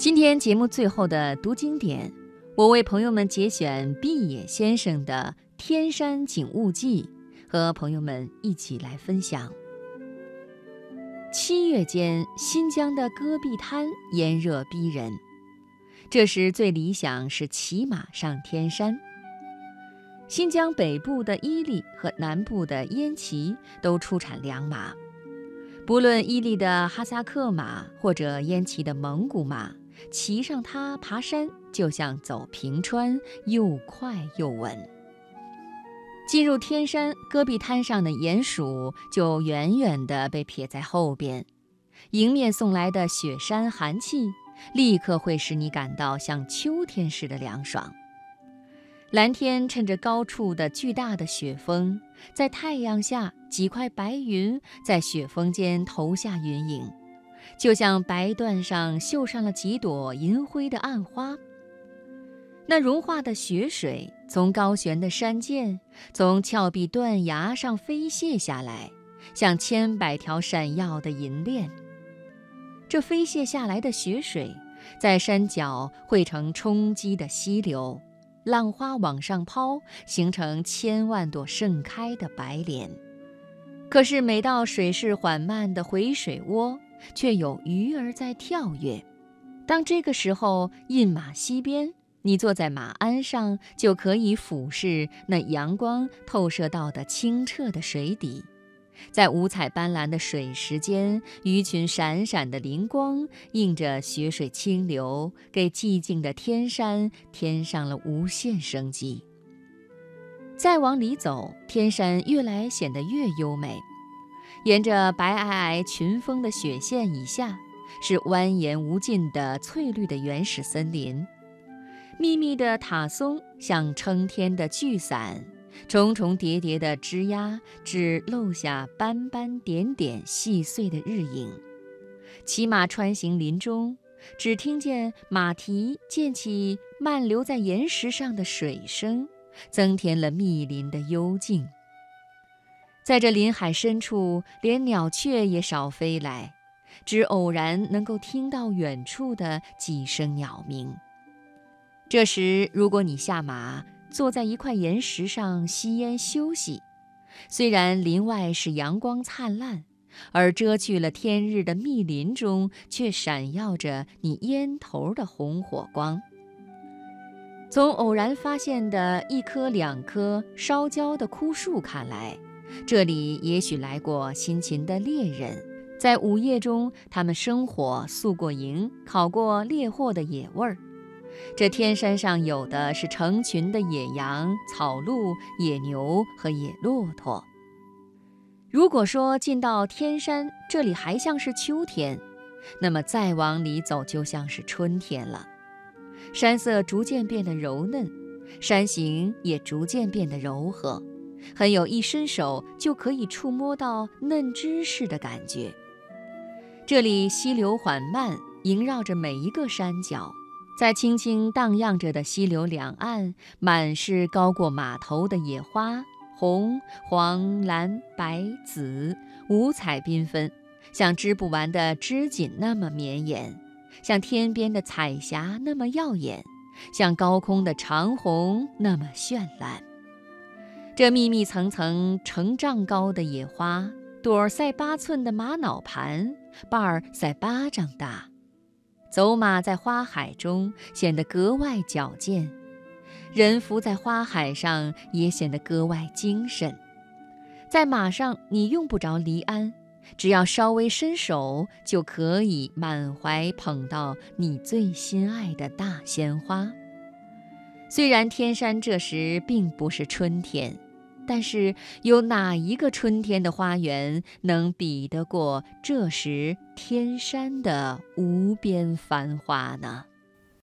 今天节目最后的读经典，我为朋友们节选毕野先生的《天山景物记》，和朋友们一起来分享。七月间，新疆的戈壁滩炎热逼人，这时最理想是骑马上天山。新疆北部的伊犁和南部的焉耆都出产良马，不论伊犁的哈萨克马或者焉耆的蒙古马，骑上它爬山就像走平川，又快又稳。进入天山，戈壁滩上的鼹鼠就远远地被撇在后边，迎面送来的雪山寒气，立刻会使你感到像秋天似的凉爽。蓝天趁着高处的巨大的雪峰，在太阳下，几块白云在雪峰间投下云影，就像白缎上绣上了几朵银灰的暗花。那融化的雪水从高悬的山涧，从峭壁断崖上飞泻下来，像千百条闪耀的银链。这飞泻下来的雪水，在山脚汇成冲击的溪流。浪花往上抛，形成千万朵盛开的白莲。可是每到水势缓慢的回水窝，却有鱼儿在跳跃。当这个时候，印马溪边，你坐在马鞍上，就可以俯视那阳光透射到的清澈的水底。在五彩斑斓的水石间，鱼群闪闪的灵光映着雪水清流，给寂静的天山添上了无限生机。再往里走，天山越来显得越优美。沿着白皑皑群峰的雪线以下，是蜿蜒无尽的翠绿的原始森林，密密的塔松像撑天的巨伞。重重叠叠的枝桠，只露下斑斑点点细碎的日影。骑马穿行林中，只听见马蹄溅起漫流在岩石上的水声，增添了密林的幽静。在这林海深处，连鸟雀也少飞来，只偶然能够听到远处的几声鸟鸣。这时，如果你下马，坐在一块岩石上吸烟休息，虽然林外是阳光灿烂，而遮去了天日的密林中却闪耀着你烟头的红火光。从偶然发现的一棵两棵烧焦的枯树看来，这里也许来过辛勤的猎人，在午夜中，他们生火、宿过营、烤过猎获的野味儿。这天山上有的是成群的野羊、草鹿、野牛和野骆驼。如果说进到天山，这里还像是秋天，那么再往里走就像是春天了。山色逐渐变得柔嫩，山形也逐渐变得柔和，很有一伸手就可以触摸到嫩枝似的感觉。这里溪流缓慢，萦绕着每一个山脚。在轻轻荡漾着的溪流两岸，满是高过马头的野花，红、黄、蓝、白、紫，五彩缤纷，像织不完的织锦那么绵延，像天边的彩霞那么耀眼，像高空的长虹那么绚烂。这密密层层成丈高的野花，朵儿赛八寸的玛瑙盘，瓣儿赛巴掌大。走马在花海中显得格外矫健，人浮在花海上也显得格外精神。在马上，你用不着离鞍，只要稍微伸手，就可以满怀捧到你最心爱的大鲜花。虽然天山这时并不是春天。但是，有哪一个春天的花园能比得过这时天山的无边繁华呢？